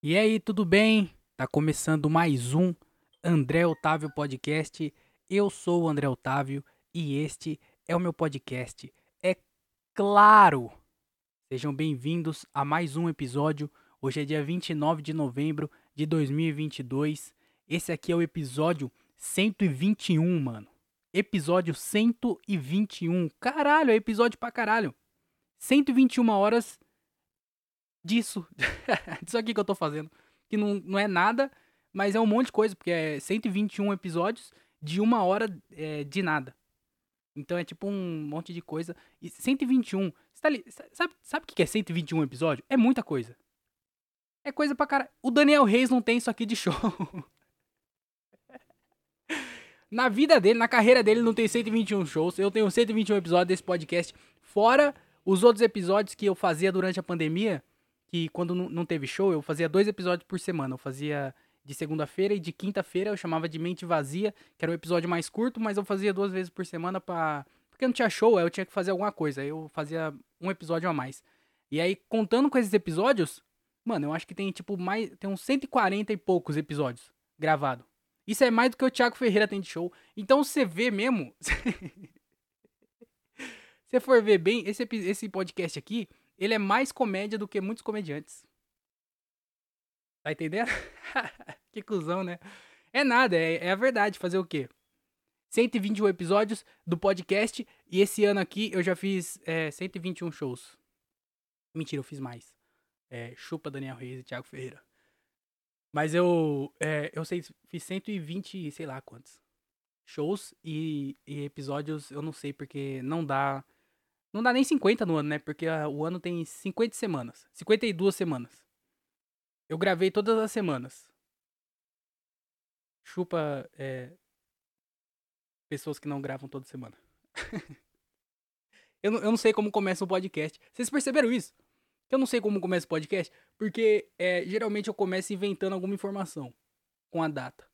E aí, tudo bem? Tá começando mais um André Otávio Podcast. Eu sou o André Otávio e este é o meu podcast. É claro! Sejam bem-vindos a mais um episódio. Hoje é dia 29 de novembro de 2022. Esse aqui é o episódio 121, mano. Episódio 121. Caralho, é episódio pra caralho. 121 horas disso. disso aqui que eu tô fazendo. Que não, não é nada, mas é um monte de coisa, porque é 121 episódios de uma hora é, de nada. Então é tipo um monte de coisa. E 121. Você tá ali, sabe, sabe o que é 121 episódio? É muita coisa. É coisa pra caralho. O Daniel Reis não tem isso aqui de show. na vida dele, na carreira dele, não tem 121 shows. Eu tenho 121 episódios desse podcast. Fora os outros episódios que eu fazia durante a pandemia que quando não teve show, eu fazia dois episódios por semana. Eu fazia de segunda-feira e de quinta-feira eu chamava de Mente Vazia, que era um episódio mais curto, mas eu fazia duas vezes por semana para porque não tinha show, aí eu tinha que fazer alguma coisa. Aí eu fazia um episódio a mais. E aí contando com esses episódios, mano, eu acho que tem tipo mais, tem uns 140 e poucos episódios gravados. Isso é mais do que o Thiago Ferreira tem de show. Então você vê mesmo, se for ver bem, esse, esse podcast aqui, ele é mais comédia do que muitos comediantes. Tá entendendo? que cuzão, né? É nada, é, é, a verdade. Fazer o quê? 121 episódios do podcast e esse ano aqui eu já fiz é, 121 shows. Mentira, eu fiz mais. É, chupa Daniel Reis e Thiago Ferreira. Mas eu, é, eu sei, fiz 120, sei lá quantos shows e, e episódios, eu não sei porque não dá não dá nem 50 no ano, né? Porque a, o ano tem 50 semanas. 52 semanas. Eu gravei todas as semanas. Chupa é, pessoas que não gravam toda semana. eu, não, eu não sei como começa o podcast. Vocês perceberam isso? Eu não sei como começa o podcast, porque é, geralmente eu começo inventando alguma informação com a data.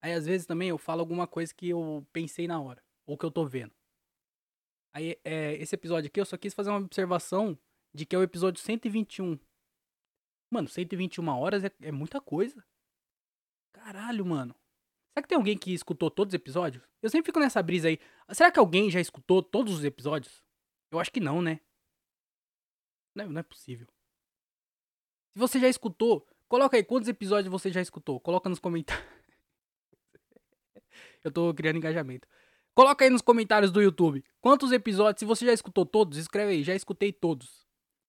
Aí às vezes também eu falo alguma coisa que eu pensei na hora, ou que eu tô vendo. Aí, é, esse episódio aqui, eu só quis fazer uma observação de que é o episódio 121. Mano, 121 horas é, é muita coisa. Caralho, mano. Será que tem alguém que escutou todos os episódios? Eu sempre fico nessa brisa aí. Será que alguém já escutou todos os episódios? Eu acho que não, né? Não, não é possível. Se você já escutou, coloca aí quantos episódios você já escutou. Coloca nos comentários. Eu tô criando engajamento. Coloca aí nos comentários do YouTube. Quantos episódios, se você já escutou todos, escreve aí, já escutei todos.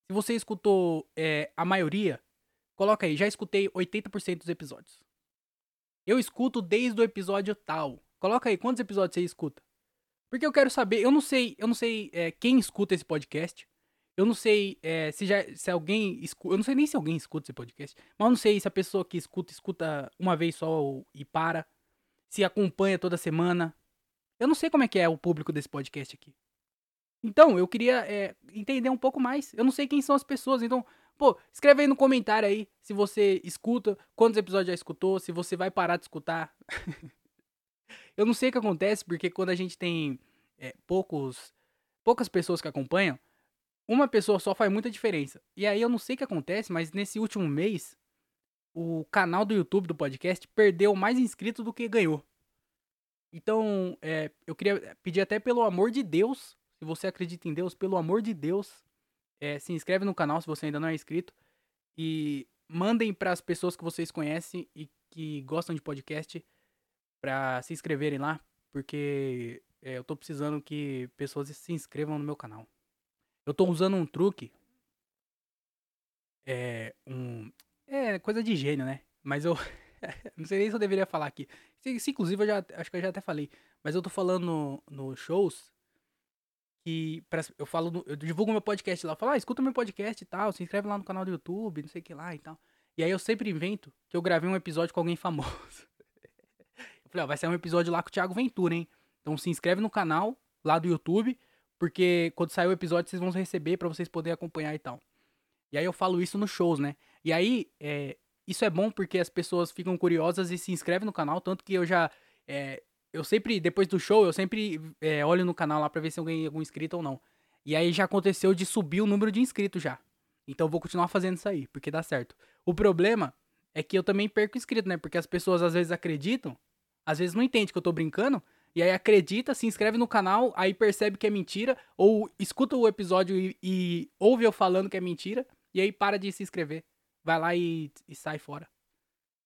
Se você escutou é, a maioria, coloca aí, já escutei 80% dos episódios. Eu escuto desde o episódio tal. Coloca aí, quantos episódios você escuta? Porque eu quero saber, eu não sei, eu não sei é, quem escuta esse podcast. Eu não sei é, se já se alguém escuta, eu não sei nem se alguém escuta esse podcast, mas eu não sei se a pessoa que escuta escuta uma vez só e para, se acompanha toda semana, eu não sei como é que é o público desse podcast aqui. Então, eu queria é, entender um pouco mais. Eu não sei quem são as pessoas, então, pô, escreve aí no comentário aí se você escuta, quantos episódios já escutou, se você vai parar de escutar. eu não sei o que acontece, porque quando a gente tem é, poucos, poucas pessoas que acompanham, uma pessoa só faz muita diferença. E aí eu não sei o que acontece, mas nesse último mês, o canal do YouTube do podcast perdeu mais inscritos do que ganhou. Então, é, eu queria pedir até pelo amor de Deus, se você acredita em Deus, pelo amor de Deus, é, se inscreve no canal se você ainda não é inscrito e mandem para as pessoas que vocês conhecem e que gostam de podcast para se inscreverem lá, porque é, eu tô precisando que pessoas se inscrevam no meu canal. Eu tô usando um truque, é um é coisa de gênio, né? Mas eu não sei nem se eu deveria falar aqui. Isso, inclusive, eu já, acho que eu já até falei. Mas eu tô falando no, no shows que pra, eu falo, no, eu divulgo meu podcast lá. Eu falo, ah, escuta meu podcast e tal, se inscreve lá no canal do YouTube, não sei o que lá e tal. E aí eu sempre invento que eu gravei um episódio com alguém famoso. eu falei, ó, vai ser um episódio lá com o Thiago Ventura, hein? Então se inscreve no canal lá do YouTube, porque quando sair o episódio vocês vão receber para vocês poderem acompanhar e tal. E aí eu falo isso nos shows, né? E aí, é, isso é bom porque as pessoas ficam curiosas e se inscrevem no canal, tanto que eu já. É, eu sempre, depois do show, eu sempre é, olho no canal lá pra ver se eu algum inscrito ou não. E aí já aconteceu de subir o número de inscritos já. Então eu vou continuar fazendo isso aí, porque dá certo. O problema é que eu também perco inscrito, né? Porque as pessoas às vezes acreditam, às vezes não entendem que eu tô brincando, e aí acredita, se inscreve no canal, aí percebe que é mentira, ou escuta o episódio e, e ouve eu falando que é mentira, e aí para de se inscrever. Vai lá e, e sai fora.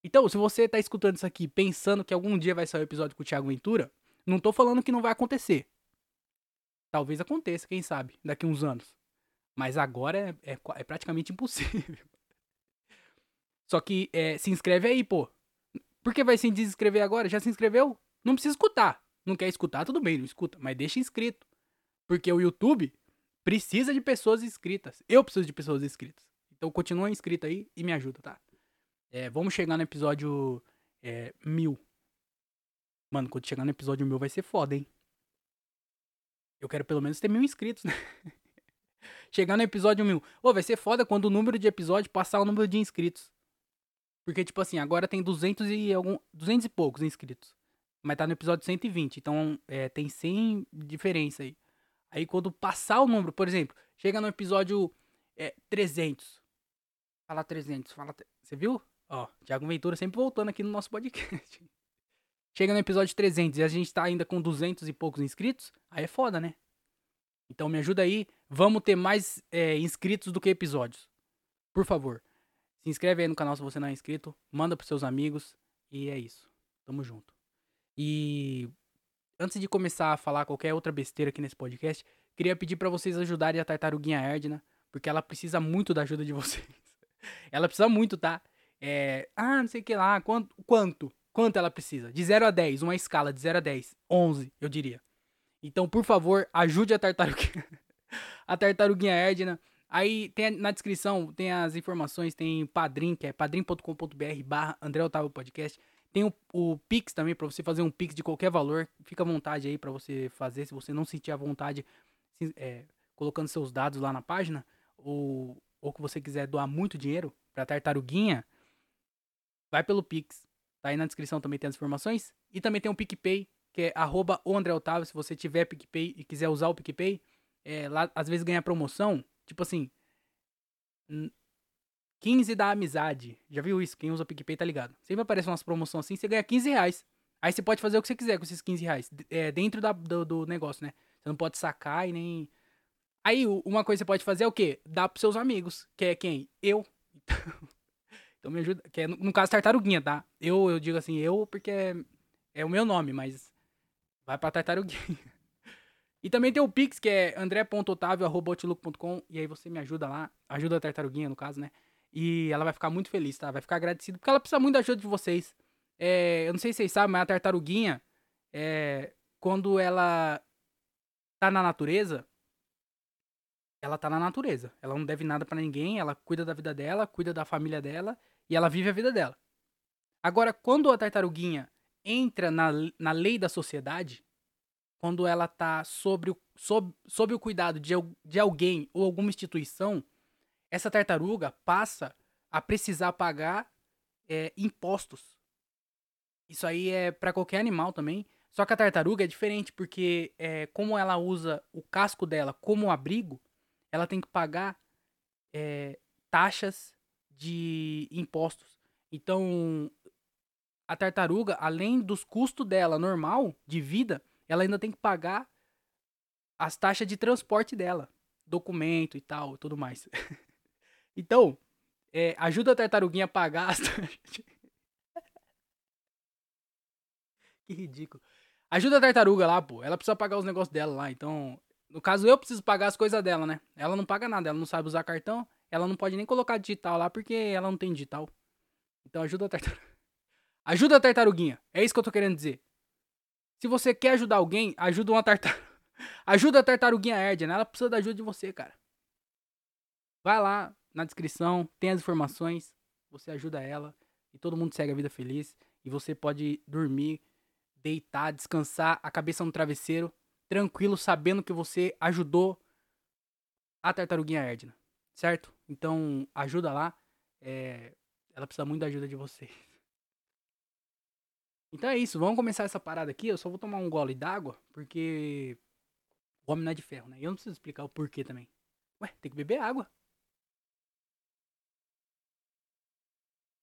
Então, se você tá escutando isso aqui pensando que algum dia vai sair o episódio com o Thiago Ventura, não tô falando que não vai acontecer. Talvez aconteça, quem sabe, daqui uns anos. Mas agora é, é, é praticamente impossível. Só que é, se inscreve aí, pô. Por que vai se desinscrever agora? Já se inscreveu? Não precisa escutar. Não quer escutar, tudo bem, não escuta. Mas deixa inscrito. Porque o YouTube precisa de pessoas inscritas. Eu preciso de pessoas inscritas. Então continua inscrito aí e me ajuda, tá? É, vamos chegar no episódio é, mil. Mano, quando chegar no episódio mil vai ser foda, hein? Eu quero pelo menos ter mil inscritos, né? chegar no episódio mil. Ô, vai ser foda quando o número de episódios passar o número de inscritos. Porque, tipo assim, agora tem 200 e, algum, 200 e poucos inscritos. Mas tá no episódio 120. Então, é, tem 100 diferença aí. Aí, quando passar o número, por exemplo, chega no episódio é, 300. Fala 300, fala. Você viu? Ó, Thiago Ventura sempre voltando aqui no nosso podcast. Chega no episódio 300 e a gente tá ainda com 200 e poucos inscritos. Aí é foda, né? Então me ajuda aí. Vamos ter mais é, inscritos do que episódios. Por favor. Se inscreve aí no canal se você não é inscrito. Manda pros seus amigos. E é isso. Tamo junto. E antes de começar a falar qualquer outra besteira aqui nesse podcast, queria pedir para vocês ajudarem a tartaruguinha Erdna, porque ela precisa muito da ajuda de vocês. Ela precisa muito, tá? É, ah, não sei o que lá, quanto, quanto? Quanto ela precisa? De 0 a 10, uma escala de 0 a 10, 11, eu diria. Então, por favor, ajude a tartaruguinha, a tartaruguinha Erdna. Aí tem na descrição, tem as informações, tem Padrim, que é padrim.com.br barra André Otávio Podcast. Tem o, o Pix também, para você fazer um Pix de qualquer valor. Fica à vontade aí para você fazer, se você não sentir a vontade, é, colocando seus dados lá na página, ou, ou que você quiser doar muito dinheiro pra tartaruguinha, vai pelo Pix. Tá aí na descrição também tem as informações. E também tem o PicPay, que é arroba Otávio. Se você tiver PicPay e quiser usar o PicPay, é, lá às vezes ganha promoção. Tipo assim, 15 da amizade. Já viu isso? Quem usa PicPay tá ligado. Sempre aparece umas promoções assim, você ganha 15 reais. Aí você pode fazer o que você quiser com esses 15 reais. É, dentro da, do, do, negócio, né? Você não pode sacar e nem. Aí, uma coisa que você pode fazer é o quê? Dar pros seus amigos. Que é quem? Eu. Então, me ajuda. Que é, no caso, tartaruguinha, tá? Eu, eu digo assim, eu, porque é, é o meu nome, mas. Vai pra tartaruguinha. E também tem o Pix, que é andré.otavio.com. E aí você me ajuda lá. Ajuda a tartaruguinha, no caso, né? E ela vai ficar muito feliz, tá? Vai ficar agradecida, porque ela precisa muito da ajuda de vocês. É, eu não sei se vocês sabem, mas a tartaruguinha, é, quando ela tá na natureza, ela tá na natureza. Ela não deve nada para ninguém, ela cuida da vida dela, cuida da família dela e ela vive a vida dela. Agora, quando a tartaruguinha entra na, na lei da sociedade, quando ela tá sobre o, sob, sob o cuidado de, de alguém ou alguma instituição, essa tartaruga passa a precisar pagar é, impostos. Isso aí é para qualquer animal também. Só que a tartaruga é diferente, porque é, como ela usa o casco dela como abrigo, ela tem que pagar é, taxas de impostos. Então, a tartaruga, além dos custos dela normal de vida, ela ainda tem que pagar as taxas de transporte dela, documento e tal, tudo mais. Então, é, ajuda a tartaruguinha a pagar as Que ridículo. Ajuda a tartaruga lá, pô. Ela precisa pagar os negócios dela lá. Então, no caso, eu preciso pagar as coisas dela, né? Ela não paga nada, ela não sabe usar cartão. Ela não pode nem colocar digital lá porque ela não tem digital. Então, ajuda a tartaruga. Ajuda a tartaruguinha. É isso que eu tô querendo dizer. Se você quer ajudar alguém, ajuda uma tartaruga. ajuda a tartaruguinha Erd, né? Ela precisa da ajuda de você, cara. Vai lá, na descrição tem as informações, você ajuda ela e todo mundo segue a vida feliz. E você pode dormir, deitar, descansar, a cabeça no travesseiro, tranquilo, sabendo que você ajudou a tartaruguinha Erdna, certo? Então ajuda lá, é... ela precisa muito da ajuda de vocês. Então é isso, vamos começar essa parada aqui. Eu só vou tomar um gole d'água, porque o homem não é de ferro, né? E eu não preciso explicar o porquê também. Ué, tem que beber água.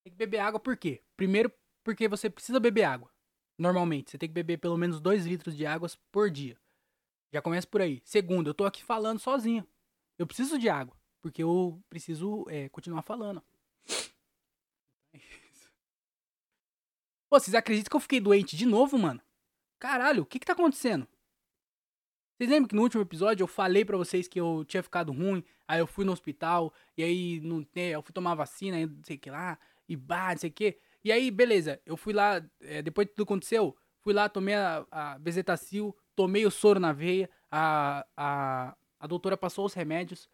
Tem que beber água por quê? Primeiro, porque você precisa beber água. Normalmente, você tem que beber pelo menos 2 litros de água por dia. Já começa por aí. Segundo, eu tô aqui falando sozinho. Eu preciso de água, porque eu preciso é, continuar falando. Pô, vocês acreditam que eu fiquei doente de novo, mano? Caralho, o que que tá acontecendo? Vocês lembram que no último episódio eu falei para vocês que eu tinha ficado ruim, aí eu fui no hospital, e aí não, né, eu fui tomar vacina, não sei o que lá, e bah, não sei o que. E aí, beleza, eu fui lá, é, depois que tudo aconteceu, fui lá, tomei a, a bezetacil, tomei o soro na veia, a, a, a doutora passou os remédios,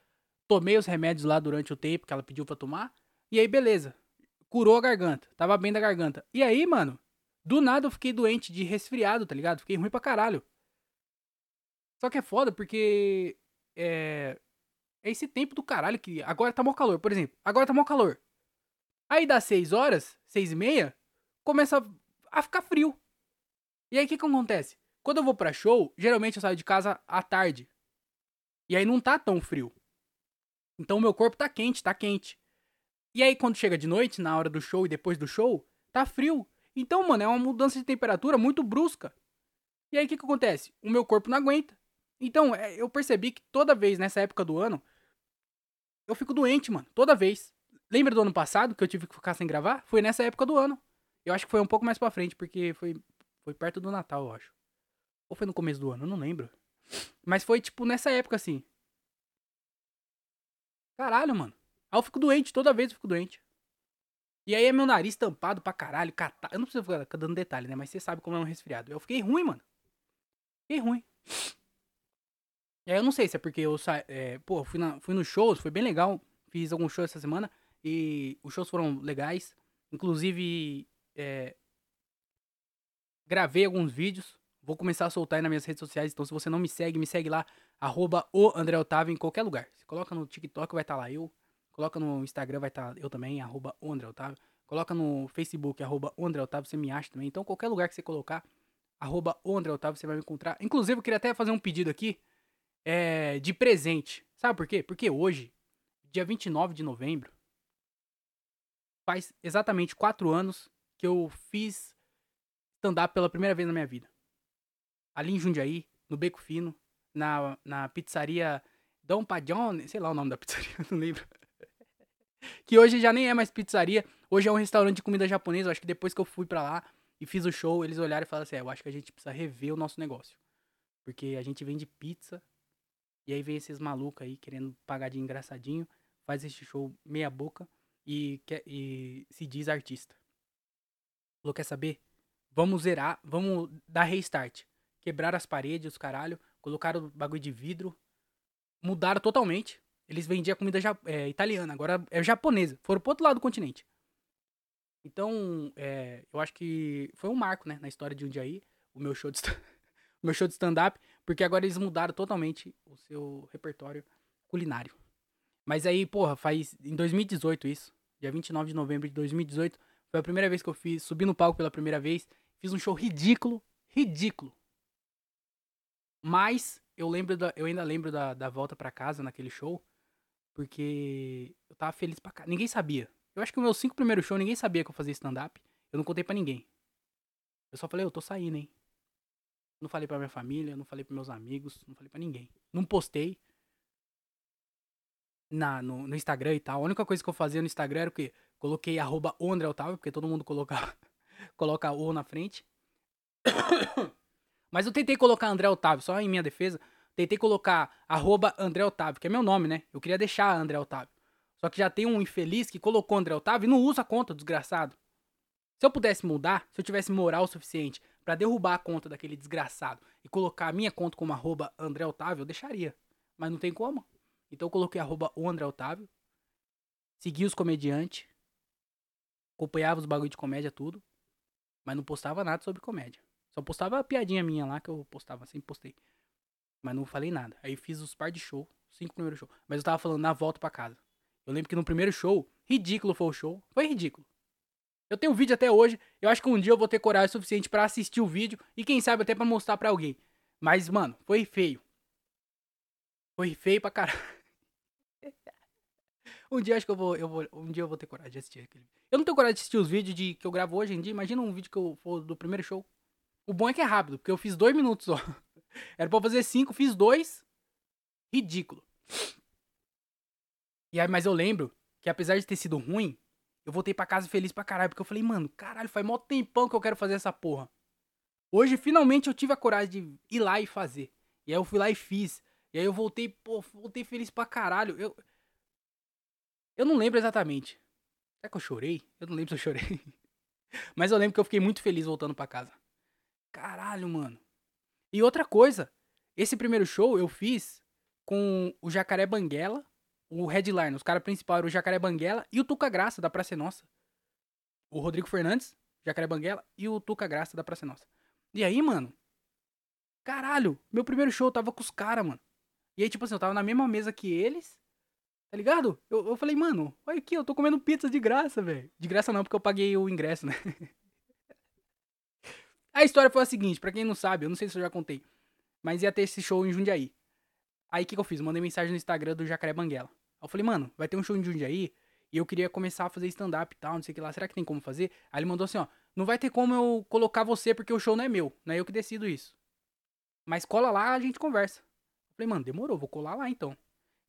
tomei os remédios lá durante o tempo que ela pediu pra tomar, e aí, beleza, curou a garganta, tava bem da garganta. E aí, mano, do nada eu fiquei doente de resfriado, tá ligado? Fiquei ruim pra caralho. Só que é foda porque é, é esse tempo do caralho que agora tá mó calor, por exemplo. Agora tá mó calor. Aí dá 6 horas, 6 e meia, começa a ficar frio. E aí o que que acontece? Quando eu vou pra show, geralmente eu saio de casa à tarde. E aí não tá tão frio. Então o meu corpo tá quente, tá quente. E aí quando chega de noite, na hora do show e depois do show, tá frio. Então, mano, é uma mudança de temperatura muito brusca. E aí o que que acontece? O meu corpo não aguenta. Então, é, eu percebi que toda vez nessa época do ano, eu fico doente, mano. Toda vez. Lembra do ano passado que eu tive que ficar sem gravar? Foi nessa época do ano. Eu acho que foi um pouco mais pra frente, porque foi, foi perto do Natal, eu acho. Ou foi no começo do ano, eu não lembro. Mas foi tipo nessa época assim. Caralho, mano. Aí eu fico doente, toda vez eu fico doente. E aí é meu nariz tampado pra caralho, catar. Eu não preciso ficar dando detalhe, né? Mas você sabe como é um resfriado. Eu fiquei ruim, mano. Fiquei ruim. E aí eu não sei se é porque eu sa... É, pô, fui, na, fui nos shows, foi bem legal. Fiz alguns shows essa semana. E os shows foram legais. Inclusive, é, gravei alguns vídeos. Vou começar a soltar aí nas minhas redes sociais. Então, se você não me segue, me segue lá. Arroba o André Otávio em qualquer lugar. Você coloca no TikTok, vai estar tá lá eu. Coloca no Instagram, vai estar tá eu também, arroba o André Otávio. Coloca no Facebook, arroba o André Otávio, você me acha também. Então, qualquer lugar que você colocar, arroba o André Otávio, você vai me encontrar. Inclusive, eu queria até fazer um pedido aqui é, de presente. Sabe por quê? Porque hoje, dia 29 de novembro, faz exatamente quatro anos que eu fiz stand-up pela primeira vez na minha vida. Ali em Jundiaí, no Beco Fino, na, na pizzaria Dom Padrone, sei lá o nome da pizzaria, não lembro. que hoje já nem é mais pizzaria, hoje é um restaurante de comida japonesa. Eu acho que depois que eu fui pra lá e fiz o show, eles olharam e falaram assim: é, eu acho que a gente precisa rever o nosso negócio. Porque a gente vende pizza e aí vem esses malucos aí querendo pagar de engraçadinho, faz esse show meia boca e, quer, e se diz artista. Falou, quer saber? Vamos zerar, vamos dar restart. Quebrar as paredes, os caralho, colocaram o bagulho de vidro, mudaram totalmente. Eles vendiam comida é, italiana, agora é japonesa. Foram pro outro lado do continente. Então, é, eu acho que foi um marco, né, na história de um dia aí, o meu show de o meu show de stand-up. Porque agora eles mudaram totalmente o seu repertório culinário. Mas aí, porra, faz em 2018 isso. Dia 29 de novembro de 2018. Foi a primeira vez que eu fiz, subi no palco pela primeira vez. Fiz um show ridículo. Ridículo. Mas eu lembro da, eu ainda lembro da, da volta para casa naquele show. Porque eu tava feliz pra cá. Ninguém sabia. Eu acho que os meus cinco primeiros shows, ninguém sabia que eu fazia stand-up. Eu não contei para ninguém. Eu só falei, eu tô saindo, hein. Não falei pra minha família, não falei pros meus amigos, não falei pra ninguém. Não postei na, no, no, Instagram e tal. A única coisa que eu fazia no Instagram era o quê? Coloquei arroba Otávio, porque todo mundo coloca, coloca o na frente. Mas eu tentei colocar André Otávio, só em minha defesa. Tentei colocar arroba André Otávio, que é meu nome, né? Eu queria deixar André Otávio. Só que já tem um infeliz que colocou André Otávio e não usa a conta, desgraçado. Se eu pudesse mudar, se eu tivesse moral suficiente para derrubar a conta daquele desgraçado e colocar a minha conta como arroba André Otávio, eu deixaria. Mas não tem como. Então eu coloquei arroba o André Otávio. Segui os comediantes. Acompanhava os bagulho de comédia, tudo. Mas não postava nada sobre comédia. Só postava a piadinha minha lá que eu postava, sempre postei. Mas não falei nada. Aí fiz os par de show, cinco primeiros shows. Mas eu tava falando na volta para casa. Eu lembro que no primeiro show, ridículo foi o show. Foi ridículo. Eu tenho um vídeo até hoje. Eu acho que um dia eu vou ter coragem suficiente para assistir o vídeo e quem sabe até para mostrar para alguém. Mas, mano, foi feio. Foi feio pra caralho. Um dia acho que eu vou, eu vou. Um dia eu vou ter coragem de assistir aquele. Eu não tenho coragem de assistir os vídeos de, que eu gravo hoje em dia. Imagina um vídeo que eu for do primeiro show. O bom é que é rápido, porque eu fiz dois minutos só. Era pra fazer cinco, fiz dois. Ridículo. E aí, mas eu lembro que apesar de ter sido ruim, eu voltei pra casa feliz pra caralho. Porque eu falei, mano, caralho, faz mó tempão que eu quero fazer essa porra. Hoje, finalmente, eu tive a coragem de ir lá e fazer. E aí eu fui lá e fiz. E aí eu voltei, pô, voltei feliz pra caralho. Eu. Eu não lembro exatamente. Será que eu chorei? Eu não lembro se eu chorei. Mas eu lembro que eu fiquei muito feliz voltando pra casa. Caralho, mano. E outra coisa, esse primeiro show eu fiz com o Jacaré Banguela, o headliner, os caras principais eram o Jacaré Banguela e o Tuca Graça da Praça Nossa. O Rodrigo Fernandes, Jacaré Banguela e o Tuca Graça da Praça Nossa. E aí, mano, caralho, meu primeiro show eu tava com os caras, mano. E aí, tipo assim, eu tava na mesma mesa que eles, tá ligado? Eu, eu falei, mano, olha aqui, eu tô comendo pizza de graça, velho. De graça não, porque eu paguei o ingresso, né? A história foi a seguinte, para quem não sabe, eu não sei se eu já contei, mas ia ter esse show em Jundiaí. Aí o que, que eu fiz? Mandei mensagem no Instagram do Jacaré Banguela. Aí eu falei, mano, vai ter um show em Jundiaí e eu queria começar a fazer stand-up e tal, não sei o que lá. Será que tem como fazer? Aí ele mandou assim, ó, não vai ter como eu colocar você porque o show não é meu, não é eu que decido isso. Mas cola lá, a gente conversa. Eu falei, mano, demorou, vou colar lá então.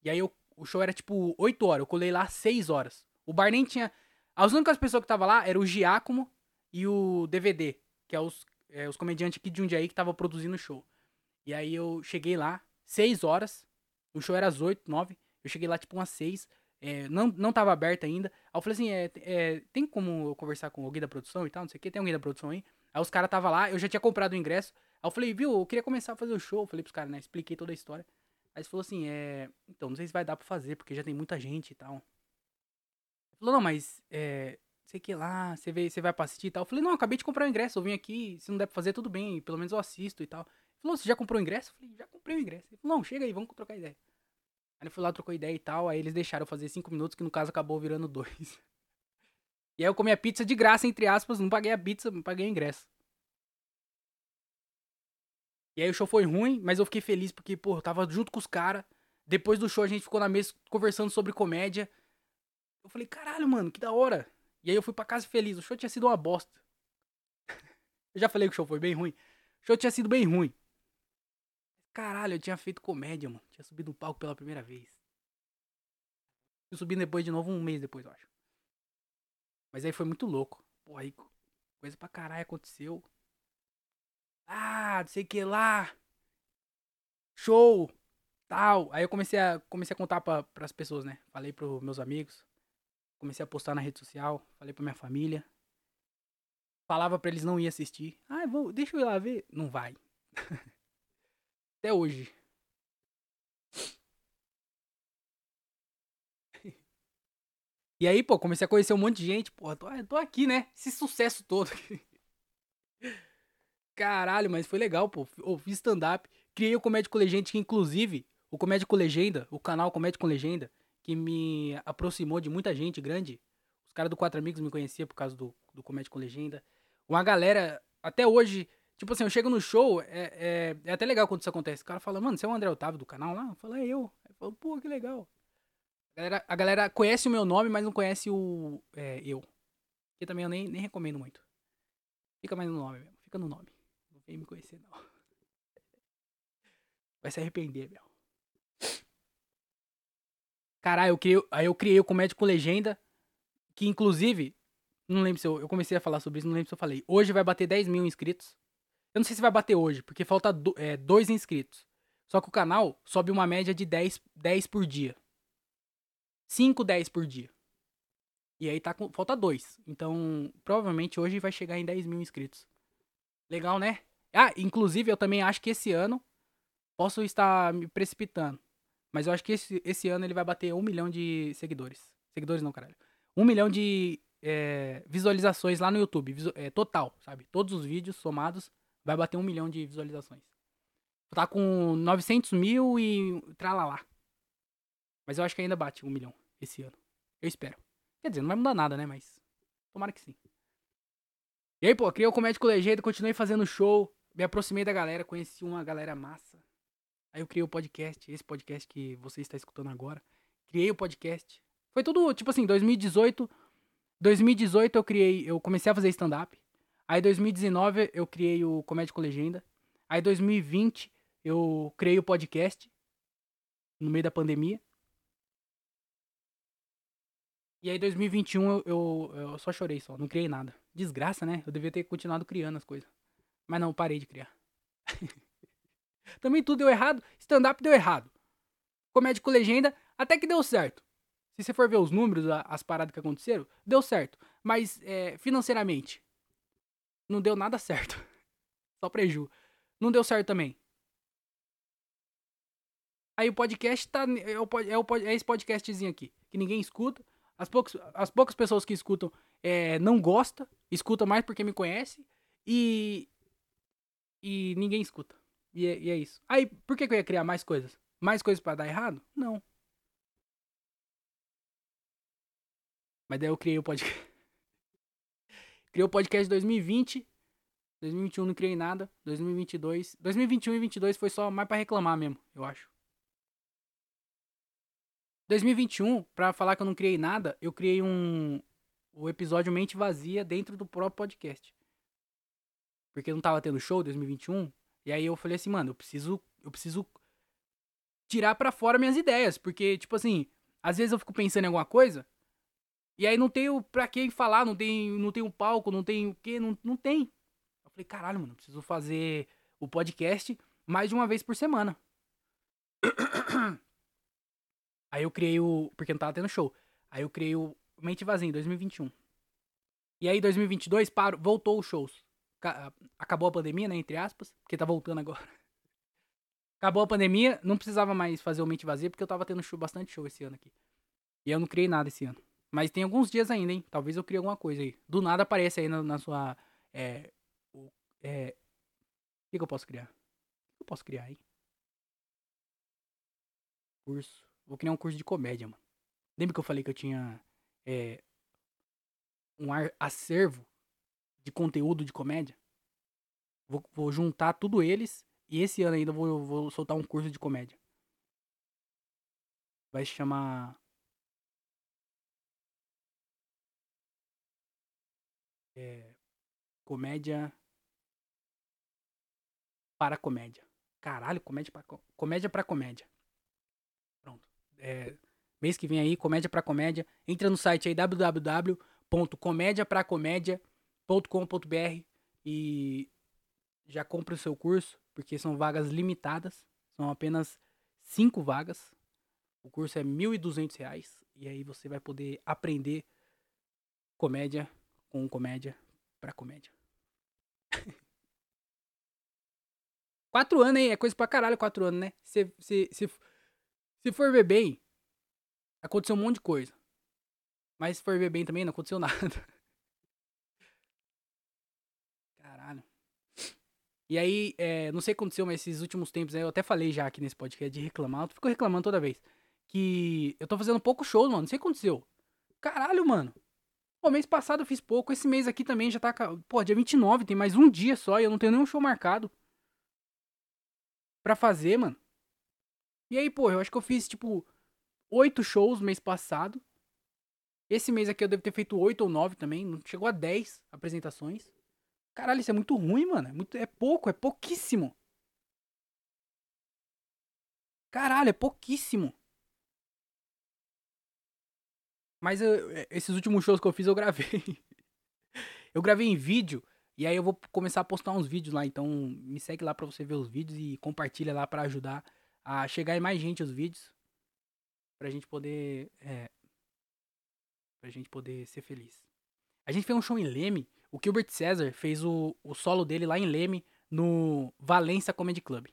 E aí eu, o show era tipo 8 horas, eu colei lá 6 horas. O bar nem tinha. As únicas pessoas que tava lá eram o Giacomo e o DVD, que é os, é, os comediantes aqui de Jundiaí que estavam produzindo o show. E aí eu cheguei lá, 6 horas. O show era às 8, 9. Eu cheguei lá tipo umas 6. É, não, não tava aberto ainda. Aí eu falei assim: é, é, tem como eu conversar com alguém da produção e tal? Não sei o que, tem alguém da produção aí? Aí os caras tava lá, eu já tinha comprado o ingresso. Aí eu falei, viu, eu queria começar a fazer o show. Eu falei pros caras, né? Expliquei toda a história. Aí eles falou assim: é. Então, não sei se vai dar pra fazer, porque já tem muita gente e tal. Ele falou, não, mas é. Sei que lá, você, vê, você vai pra assistir e tal. Eu falei, não, acabei de comprar o ingresso, eu vim aqui, se não der pra fazer, tudo bem, pelo menos eu assisto e tal. Ele falou, você já comprou o ingresso? Eu falei, já comprei o ingresso. Ele falou, não, chega aí, vamos trocar ideia. Aí ele foi lá, trocou ideia e tal, aí eles deixaram eu fazer cinco minutos, que no caso acabou virando dois. E aí eu comi a pizza de graça, entre aspas, não paguei a pizza, não paguei o ingresso. E aí o show foi ruim, mas eu fiquei feliz porque, pô, eu tava junto com os caras. Depois do show a gente ficou na mesa conversando sobre comédia. Eu falei, caralho, mano, que da hora. E aí eu fui pra casa feliz. O show tinha sido uma bosta. eu já falei que o show foi bem ruim. O show tinha sido bem ruim. Caralho, eu tinha feito comédia, mano. Tinha subido no palco pela primeira vez. Eu subi depois de novo, um mês depois, eu acho. Mas aí foi muito louco. Pô, aí coisa pra caralho aconteceu. Ah, não sei o que lá. Show. Tal. Aí eu comecei a, comecei a contar pra, pras pessoas, né? Falei pros meus amigos. Comecei a postar na rede social. Falei pra minha família. Falava pra eles não ir assistir. Ah, vou, deixa eu ir lá ver. Não vai. Até hoje. E aí, pô, comecei a conhecer um monte de gente. Pô, tô, tô aqui, né? Esse sucesso todo. Caralho, mas foi legal, pô. Eu fiz stand-up. Criei o Comédia com Legenda, que inclusive, o Comédia com Legenda, o canal Comédia com Legenda, que me aproximou de muita gente grande. Os caras do Quatro Amigos me conheciam por causa do, do com Legenda. Uma galera, até hoje, tipo assim, eu chego no show, é, é, é até legal quando isso acontece. O cara fala, mano, você é o André Otávio do canal lá? Eu falo, é eu. Eu falo, pô, que legal. A galera, a galera conhece o meu nome, mas não conhece o é, eu. Que também eu nem, nem recomendo muito. Fica mais no nome mesmo. Fica no nome. Vem me conhecer, não. Vai se arrepender, meu. Caralho, eu criei, aí eu criei o Comédia com Legenda. Que inclusive, não lembro se eu, eu comecei a falar sobre isso, não lembro se eu falei. Hoje vai bater 10 mil inscritos. Eu não sei se vai bater hoje, porque falta do, é, dois inscritos. Só que o canal sobe uma média de 10, 10 por dia. 5, 10 por dia. E aí tá com. Falta dois. Então, provavelmente hoje vai chegar em 10 mil inscritos. Legal, né? Ah, inclusive eu também acho que esse ano posso estar me precipitando. Mas eu acho que esse, esse ano ele vai bater um milhão de seguidores. Seguidores não, caralho. Um milhão de é, visualizações lá no YouTube. É, total, sabe? Todos os vídeos somados vai bater um milhão de visualizações. Tá com 900 mil e tralalá. Mas eu acho que ainda bate um milhão esse ano. Eu espero. Quer dizer, não vai mudar nada, né? Mas tomara que sim. E aí, pô, criei o Comédia com Legenda, continuei fazendo show, me aproximei da galera, conheci uma galera massa. Aí eu criei o podcast, esse podcast que você está escutando agora. Criei o podcast, Foi tudo, tipo assim, 2018. 2018 eu criei, eu comecei a fazer stand-up. Aí 2019 eu criei o Comédia com Legenda. Aí 2020 eu criei o podcast no meio da pandemia. E aí 2021 eu, eu, eu só chorei só, não criei nada. Desgraça, né? Eu devia ter continuado criando as coisas. Mas não, parei de criar. Também tudo deu errado. Stand-up deu errado. Comédia com legenda até que deu certo. Se você for ver os números, as paradas que aconteceram, deu certo. Mas é, financeiramente, não deu nada certo. Só preju. Não deu certo também. Aí o podcast tá. É, o, é, é esse podcastzinho aqui. Que ninguém escuta. As poucas, as poucas pessoas que escutam é, não gostam. Escutam mais porque me conhece. E. E ninguém escuta. E é, e é isso. Aí, por que, que eu ia criar mais coisas? Mais coisas para dar errado? Não. Mas daí eu criei o podcast. criei o podcast 2020. 2021 não criei nada. 2022. 2021 e 2022 foi só mais para reclamar mesmo, eu acho. 2021, para falar que eu não criei nada, eu criei um o episódio Mente Vazia dentro do próprio podcast. Porque não tava tendo show 2021, e aí eu falei assim, mano, eu preciso eu preciso tirar para fora minhas ideias, porque tipo assim, às vezes eu fico pensando em alguma coisa, e aí não tenho pra quem falar, não tem não tem um palco, não tem o quê, não, não tem. Eu falei, caralho, mano, eu preciso fazer o podcast mais de uma vez por semana. Aí eu criei o. Porque não tava tendo show. Aí eu criei o Mente Vazia em 2021. E aí, 2022, parou, voltou os shows. Acabou a pandemia, né? Entre aspas. Porque tá voltando agora. Acabou a pandemia, não precisava mais fazer o Mente Vazia, porque eu tava tendo show, bastante show esse ano aqui. E eu não criei nada esse ano. Mas tem alguns dias ainda, hein? Talvez eu crie alguma coisa aí. Do nada aparece aí na, na sua. É. O é, que, que eu posso criar? O que eu posso criar aí? Curso. Vou criar um curso de comédia, mano. Lembra que eu falei que eu tinha é, um acervo de conteúdo de comédia? Vou, vou, juntar tudo eles e esse ano ainda vou, vou soltar um curso de comédia. Vai se chamar. É, comédia para comédia. Caralho, comédia para comédia para comédia é, mês que vem aí, Comédia pra Comédia. Entra no site aí www.comediapracomédia.com.br e já compra o seu curso, porque são vagas limitadas, são apenas cinco vagas. O curso é R$ 1.200 e aí você vai poder aprender comédia com comédia pra comédia. quatro anos, hein? É coisa pra caralho quatro anos, né? Se, se, se, se for ver bem, aconteceu um monte de coisa. Mas se for ver bem também, não aconteceu nada. Caralho. E aí, é, não sei o que aconteceu, mas esses últimos tempos, eu até falei já aqui nesse podcast de reclamar. Eu fico reclamando toda vez. Que eu tô fazendo pouco show, mano. Não sei o que aconteceu. Caralho, mano. Pô, mês passado eu fiz pouco. Esse mês aqui também já tá. Pô, dia 29, tem mais um dia só e eu não tenho nenhum show marcado. Pra fazer, mano. E aí, pô, eu acho que eu fiz, tipo, oito shows mês passado. Esse mês aqui eu devo ter feito oito ou nove também. Não chegou a dez apresentações. Caralho, isso é muito ruim, mano. É, muito, é pouco, é pouquíssimo. Caralho, é pouquíssimo. Mas eu, é, esses últimos shows que eu fiz eu gravei. eu gravei em vídeo. E aí eu vou começar a postar uns vídeos lá. Então me segue lá pra você ver os vídeos e compartilha lá para ajudar a chegar em mais gente os vídeos. Pra gente poder. É, pra gente poder ser feliz. A gente fez um show em Leme. O Gilbert César fez o, o solo dele lá em Leme, no Valença Comedy Club.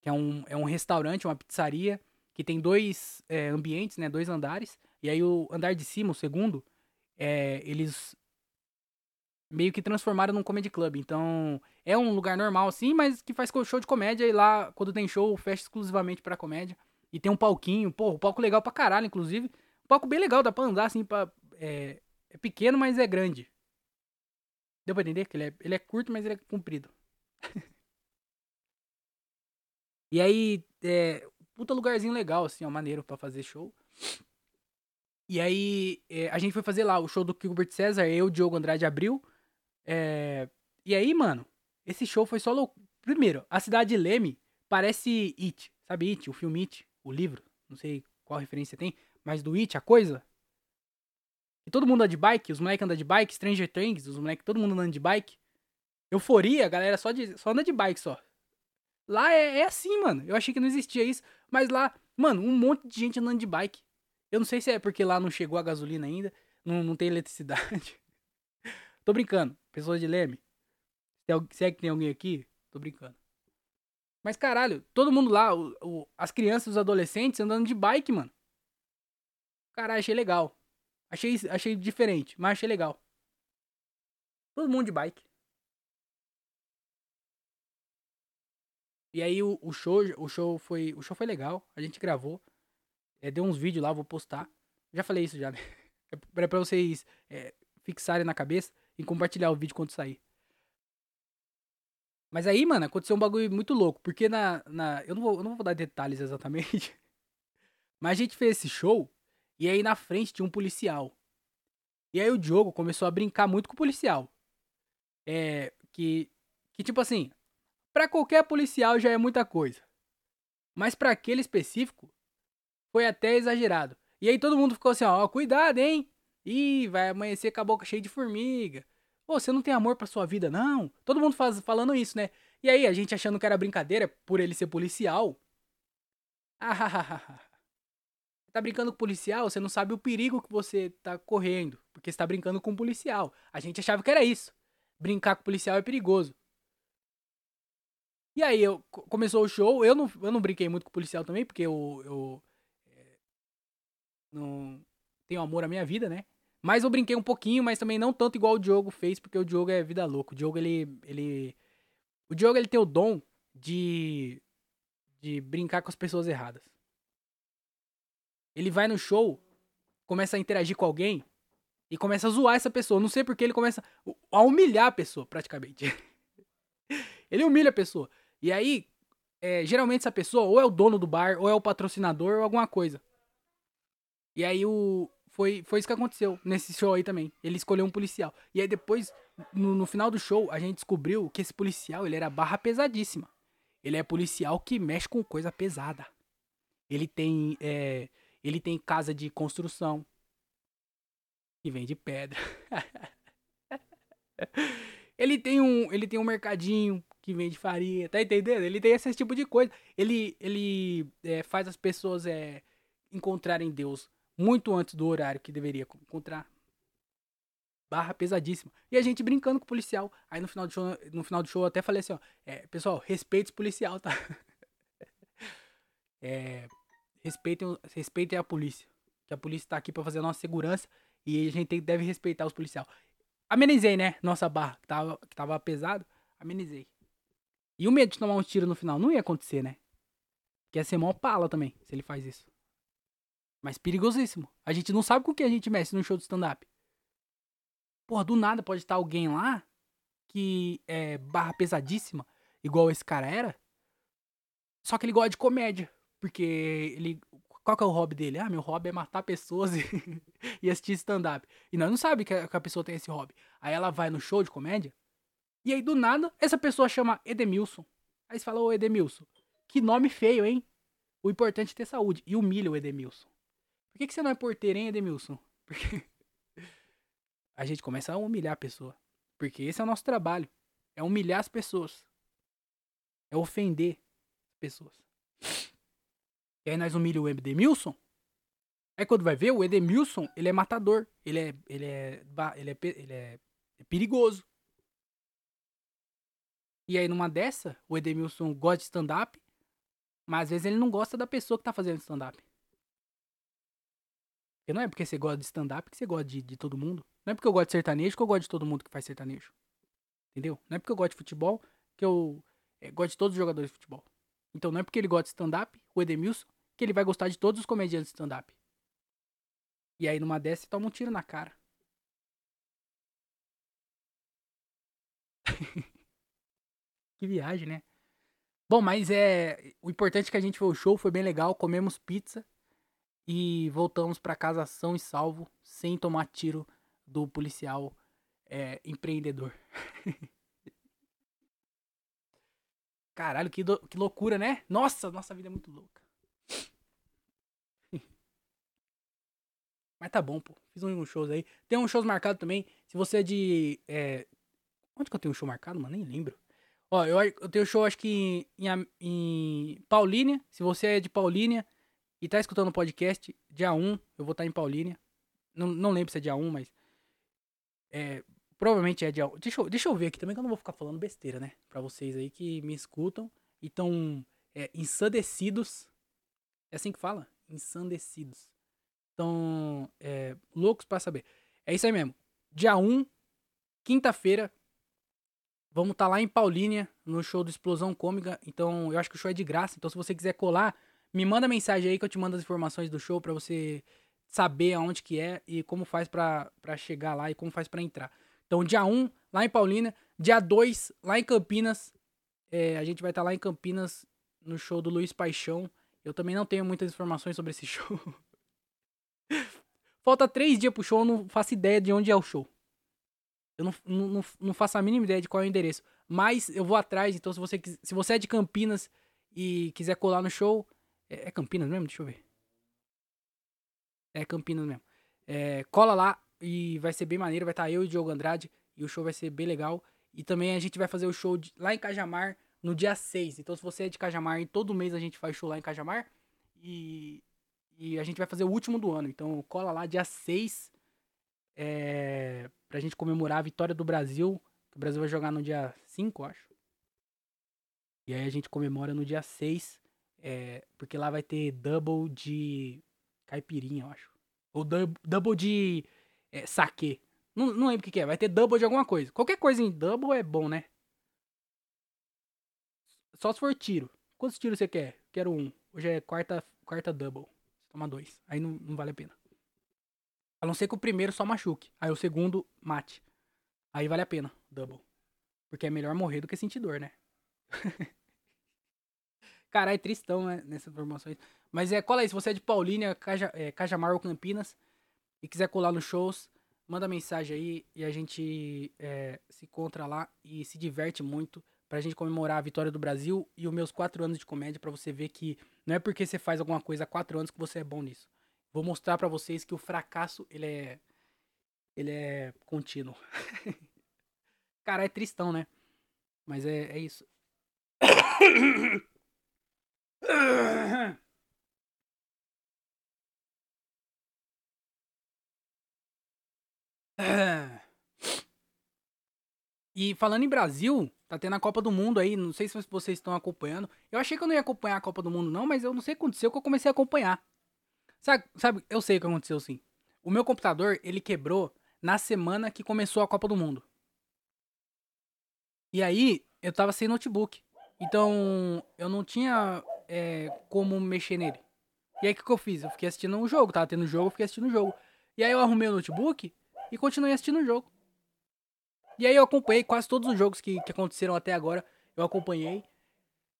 Que é um, é um restaurante, uma pizzaria, que tem dois é, ambientes, né? Dois andares. E aí o andar de cima, o segundo, é, eles meio que transformaram num comedy club. Então, é um lugar normal assim, mas que faz show de comédia e lá, quando tem show, fecha exclusivamente pra comédia. E tem um palquinho, pô, um palco legal pra caralho, inclusive. Um palco bem legal, dá pra andar assim, pra, é, é pequeno, mas é grande. Deu pra entender? Que ele é, ele é curto, mas ele é comprido. e aí, é, puta lugarzinho legal, assim, ó, maneiro pra fazer show. E aí, é, a gente foi fazer lá o show do Gilbert César, eu, Diogo Andrade abriu. É, e aí, mano, esse show foi só louco. Primeiro, a cidade de Leme parece It. Sabe It, o filme It, o livro? Não sei qual referência tem, mas do It, a coisa. E todo mundo anda de bike, os moleques andam de bike, Stranger Things, os moleques, todo mundo andando de bike. Euforia, a galera só, de, só anda de bike só. Lá é, é assim, mano. Eu achei que não existia isso, mas lá, mano, um monte de gente andando de bike. Eu não sei se é porque lá não chegou a gasolina ainda, não, não tem eletricidade. Tô brincando, pessoas de Leme. Se é que tem alguém aqui, tô brincando. Mas caralho, todo mundo lá, o, o, as crianças, os adolescentes andando de bike, mano. Caralho, achei legal. Achei, achei diferente, mas achei legal. Todo mundo de bike. E aí o, o, show, o show foi, o show foi legal. A gente gravou, é, deu uns vídeos lá, vou postar. Já falei isso já, né? É pra vocês é, fixarem na cabeça e compartilhar o vídeo quando sair. Mas aí, mano, aconteceu um bagulho muito louco. Porque na. na eu, não vou, eu não vou dar detalhes exatamente. Mas a gente fez esse show. E aí na frente tinha um policial. E aí o Diogo começou a brincar muito com o policial. É. Que. Que tipo assim. Pra qualquer policial já é muita coisa. Mas para aquele específico. Foi até exagerado. E aí todo mundo ficou assim, ó, cuidado, hein? Ih, vai amanhecer com a boca cheia de formiga. Pô, você não tem amor pra sua vida, não? Todo mundo faz, falando isso, né? E aí, a gente achando que era brincadeira por ele ser policial. Ah, tá brincando com policial, você não sabe o perigo que você tá correndo. Porque você tá brincando com policial. A gente achava que era isso. Brincar com policial é perigoso. E aí, eu, começou o show. Eu não, eu não brinquei muito com policial também, porque eu, eu é, não tenho amor à minha vida, né? Mas eu brinquei um pouquinho, mas também não tanto igual o Diogo fez, porque o Diogo é vida louca. O Diogo, ele. ele o Diogo, ele tem o dom de. de brincar com as pessoas erradas. Ele vai no show, começa a interagir com alguém e começa a zoar essa pessoa. Não sei porque ele começa a humilhar a pessoa, praticamente. ele humilha a pessoa. E aí, é, geralmente essa pessoa ou é o dono do bar, ou é o patrocinador, ou alguma coisa. E aí o, foi, foi isso que aconteceu nesse show aí também. Ele escolheu um policial. E aí depois, no, no final do show, a gente descobriu que esse policial, ele era barra pesadíssima. Ele é policial que mexe com coisa pesada. Ele tem, é, ele tem casa de construção que vende pedra. ele tem um, ele tem um mercadinho que vende farinha, tá entendendo? Ele tem esse tipo de coisa. Ele, ele é, faz as pessoas é, encontrarem Deus muito antes do horário que deveria encontrar. Barra pesadíssima. E a gente brincando com o policial. Aí no final do show, no final do show eu até falei assim, ó, é, pessoal, respeite o policial, tá? é, respeitem, respeitem a polícia. Que a polícia tá aqui para fazer a nossa segurança e a gente deve respeitar os policiais. Amenizei, né? Nossa barra, que tava, que tava pesado, amenizei. E o medo de tomar um tiro no final não ia acontecer, né? Que ia ser mó pala também, se ele faz isso. Mas perigosíssimo. A gente não sabe com o que a gente mexe no show de stand-up. Porra, do nada pode estar alguém lá que é barra pesadíssima, igual esse cara era. Só que ele gosta de comédia. Porque ele. Qual que é o hobby dele? Ah, meu hobby é matar pessoas e, e assistir stand-up. E nós não sabe que a, que a pessoa tem esse hobby. Aí ela vai no show de comédia. E aí, do nada, essa pessoa chama Edemilson. Aí você fala, ô Edemilson, que nome feio, hein? O importante é ter saúde. E humilha o Edemilson. Por que, que você não é porteiro, hein, Edemilson? Porque a gente começa a humilhar a pessoa. Porque esse é o nosso trabalho. É humilhar as pessoas. É ofender as pessoas. E aí nós humilhamos o Edemilson. Aí quando vai ver, o Edemilson, ele é matador. Ele é, ele é, ele é, ele é perigoso. E aí numa dessa, o Edemilson gosta de stand-up. Mas às vezes ele não gosta da pessoa que tá fazendo stand-up. Porque não é porque você gosta de stand-up que você gosta de, de todo mundo. Não é porque eu gosto de sertanejo que eu gosto de todo mundo que faz sertanejo. Entendeu? Não é porque eu gosto de futebol que eu é, gosto de todos os jogadores de futebol. Então não é porque ele gosta de stand-up, o Edemilson, que ele vai gostar de todos os comediantes de stand-up. E aí numa dessa toma um tiro na cara. que viagem, né? Bom, mas é. O importante é que a gente foi o show, foi bem legal, comemos pizza. E voltamos pra casa são e salvo, sem tomar tiro do policial é, empreendedor. Caralho, que, do, que loucura, né? Nossa, nossa vida é muito louca. Mas tá bom, pô. Fiz uns shows aí. Tem uns shows marcados também. Se você é de. É... Onde que eu tenho um show marcado, mano? Nem lembro. Ó, eu, eu tenho show acho que em, em Paulínia. Se você é de Paulínia e tá escutando o podcast, dia 1 eu vou estar tá em Paulínia. Não, não lembro se é dia 1, mas. É, Provavelmente é de. Deixa eu, deixa eu ver aqui também que eu não vou ficar falando besteira, né? Pra vocês aí que me escutam e estão é, ensandecidos. É assim que fala? Ensandecidos. Estão é, loucos para saber. É isso aí mesmo. Dia 1, quinta-feira, vamos estar tá lá em Paulínia, no show do Explosão Cômica. Então, eu acho que o show é de graça. Então, se você quiser colar, me manda mensagem aí que eu te mando as informações do show para você saber aonde que é e como faz para chegar lá e como faz para entrar. Então, dia 1, lá em Paulínia. Dia 2, lá em Campinas. É, a gente vai estar tá lá em Campinas no show do Luiz Paixão. Eu também não tenho muitas informações sobre esse show. Falta três dias pro show, eu não faço ideia de onde é o show. Eu não, não, não, faço a mínima ideia de qual é o endereço. Mas eu vou atrás, então se você, se você é de Campinas e quiser colar no show. É, é Campinas mesmo? Deixa eu ver. É Campinas mesmo. É, cola lá, e vai ser bem maneiro. Vai estar tá eu e o Diogo Andrade. E o show vai ser bem legal. E também a gente vai fazer o show de, lá em Cajamar no dia 6. Então, se você é de Cajamar, todo mês a gente faz show lá em Cajamar. E, e a gente vai fazer o último do ano. Então, cola lá dia 6 é, pra gente comemorar a vitória do Brasil. O Brasil vai jogar no dia 5, acho. E aí a gente comemora no dia 6. É, porque lá vai ter double de caipirinha, eu acho. Ou double de é, saque. Não, não lembro o que, que, é. Vai ter double de alguma coisa. Qualquer coisa em double é bom, né? Só se for tiro. Quantos tiros você quer? Quero um. Hoje é quarta, quarta double. Toma dois. Aí não, não vale a pena. A não ser que o primeiro só machuque. Aí o segundo mate. Aí vale a pena, double. Porque é melhor morrer do que sentir dor, né? Caralho, é tristão, né? Nessas informações. Mas é, cola aí, se você é de Paulínia, Caja, é, Cajamar ou Campinas, e quiser colar nos shows, manda mensagem aí e a gente é, se encontra lá e se diverte muito pra gente comemorar a vitória do Brasil e os meus quatro anos de comédia para você ver que não é porque você faz alguma coisa há quatro anos que você é bom nisso. Vou mostrar para vocês que o fracasso, ele é ele é contínuo. Cara, é tristão, né? Mas é, é isso. E falando em Brasil, tá tendo a Copa do Mundo aí, não sei se vocês estão acompanhando. Eu achei que eu não ia acompanhar a Copa do Mundo não, mas eu não sei o que aconteceu que eu comecei a acompanhar. Sabe, sabe, eu sei o que aconteceu sim. O meu computador, ele quebrou na semana que começou a Copa do Mundo. E aí, eu tava sem notebook. Então, eu não tinha é, como mexer nele. E aí, o que, que eu fiz? Eu fiquei assistindo um jogo, tava tendo jogo, eu fiquei assistindo o jogo. E aí, eu arrumei o notebook e continuei assistindo o jogo. E aí eu acompanhei quase todos os jogos que, que aconteceram até agora. Eu acompanhei.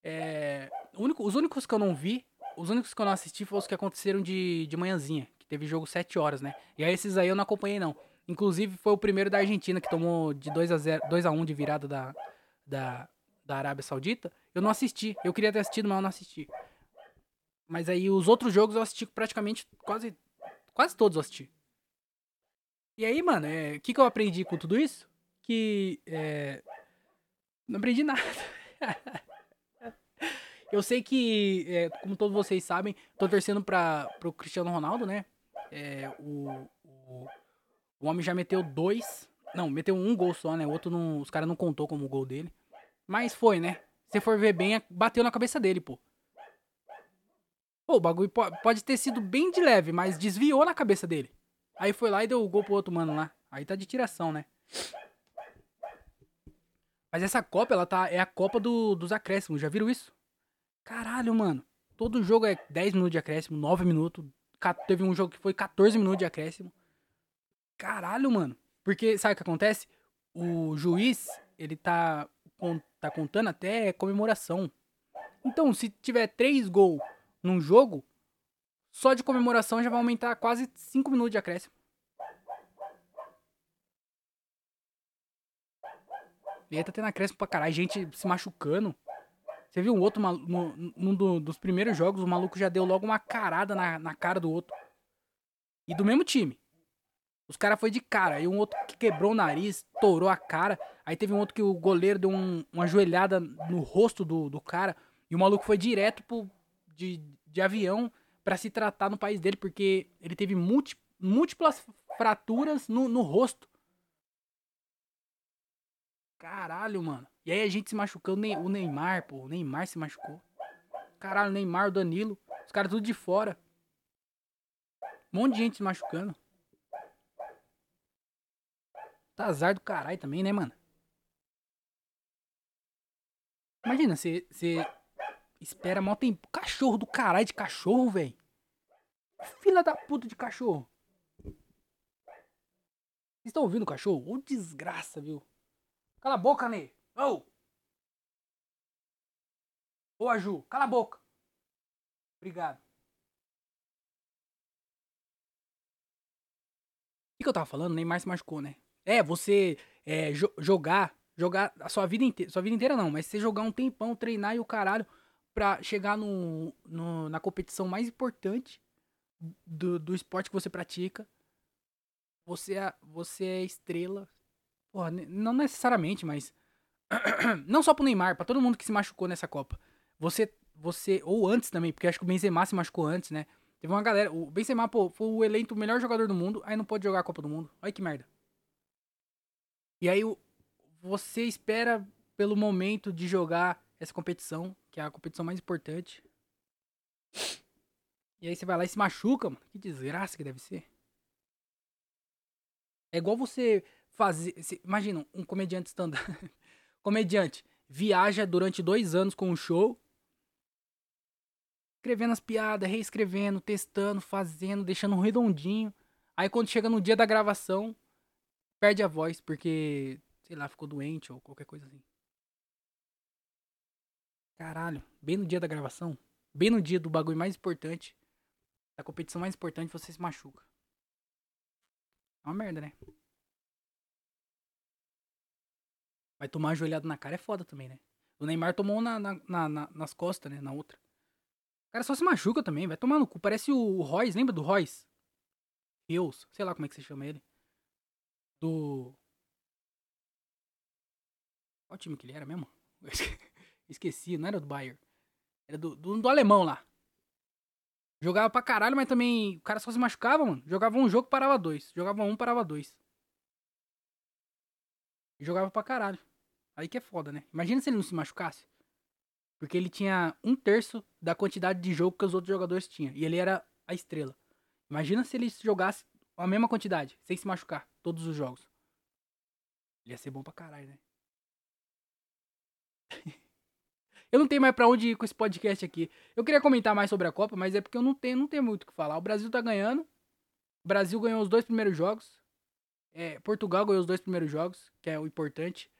É, único, os únicos que eu não vi, os únicos que eu não assisti foram os que aconteceram de, de manhãzinha. Que teve jogo 7 horas, né? E aí esses aí eu não acompanhei, não. Inclusive foi o primeiro da Argentina que tomou de 2 a 0 2 a 1 de virada da, da, da Arábia Saudita. Eu não assisti. Eu queria ter assistido, mas eu não assisti. Mas aí os outros jogos eu assisti praticamente quase. Quase todos eu assisti. E aí, mano, o é, que, que eu aprendi com tudo isso? Que. É, não aprendi nada. eu sei que, é, como todos vocês sabem, tô torcendo para pro Cristiano Ronaldo, né? É, o, o, o homem já meteu dois. Não, meteu um gol só, né? O outro não, os caras não contou como gol dele. Mas foi, né? Se for ver bem, bateu na cabeça dele, pô. Pô, o bagulho pode ter sido bem de leve, mas desviou na cabeça dele. Aí foi lá e deu o gol pro outro mano lá. Aí tá de tiração, né? Mas essa Copa, ela tá. É a Copa do, dos acréscimos. Já viram isso? Caralho, mano. Todo jogo é 10 minutos de acréscimo, 9 minutos. Teve um jogo que foi 14 minutos de acréscimo. Caralho, mano. Porque, sabe o que acontece? O juiz, ele tá, tá contando até comemoração. Então, se tiver 3 gols num jogo, só de comemoração já vai aumentar quase 5 minutos de acréscimo. Aí tá tendo acréscimo pra caralho, gente se machucando. Você viu um outro maluco, num do, dos primeiros jogos, o maluco já deu logo uma carada na, na cara do outro. E do mesmo time. Os caras foi de cara. Aí um outro que quebrou o nariz, torou a cara. Aí teve um outro que o goleiro deu um, uma joelhada no rosto do, do cara. E o maluco foi direto pro, de, de avião para se tratar no país dele, porque ele teve múltiplas fraturas no, no rosto. Caralho, mano. E aí a gente se machucando, o Neymar, pô, o Neymar se machucou. Caralho, o Neymar, o Danilo, os caras tudo de fora. Um monte de gente se machucando. Tá azar do caralho também, né, mano? Imagina, você espera mó tempo. Cachorro do caralho de cachorro, velho. Fila da puta de cachorro. Vocês estão ouvindo o cachorro? Ô desgraça, viu? Cala a boca, Ney. Ô! Ô, Aju, cala a boca. Obrigado. O que eu tava falando? Neymar se machucou, né? É, você é, jo jogar, jogar a sua vida inteira, sua vida inteira não, mas você jogar um tempão, treinar e o caralho pra chegar no, no na competição mais importante do, do esporte que você pratica. Você é, você é estrela. Porra, não necessariamente, mas não só pro Neymar, para todo mundo que se machucou nessa Copa. Você você ou antes também, porque acho que o Benzema se machucou antes, né? Teve uma galera, o Benzema, pô, foi o eleito melhor jogador do mundo, aí não pode jogar a Copa do Mundo. Olha que merda. E aí você espera pelo momento de jogar essa competição, que é a competição mais importante. E aí você vai lá e se machuca, mano. Que desgraça que deve ser. É igual você fazer. imagina, um comediante stand-up. comediante viaja durante dois anos com um show. Escrevendo as piadas, reescrevendo, testando, fazendo, deixando um redondinho. Aí quando chega no dia da gravação, perde a voz porque, sei lá, ficou doente ou qualquer coisa assim. Caralho, bem no dia da gravação, bem no dia do bagulho mais importante, da competição mais importante, você se machuca. É uma merda, né? Vai tomar uma joelhada na cara é foda também, né? O Neymar tomou na, na, na, nas costas, né? Na outra. O cara só se machuca também, vai tomar no cu. Parece o Royce, lembra do Royce? Deus, sei lá como é que você chama ele do. Qual time que ele era mesmo? Esqueci, não era do Bayern. Era do, do, do, alemão lá. Jogava pra caralho, mas também o cara só se machucava, mano. Jogava um jogo, parava dois. Jogava um, parava dois. Jogava pra caralho. Aí que é foda, né? Imagina se ele não se machucasse. Porque ele tinha um terço da quantidade de jogo que os outros jogadores tinham. E ele era a estrela. Imagina se ele jogasse a mesma quantidade, sem se machucar, todos os jogos. Ele ia ser bom pra caralho, né? eu não tenho mais pra onde ir com esse podcast aqui. Eu queria comentar mais sobre a Copa, mas é porque eu não tenho, não tenho muito o que falar. O Brasil tá ganhando. O Brasil ganhou os dois primeiros jogos. É, Portugal ganhou os dois primeiros jogos, que é o importante.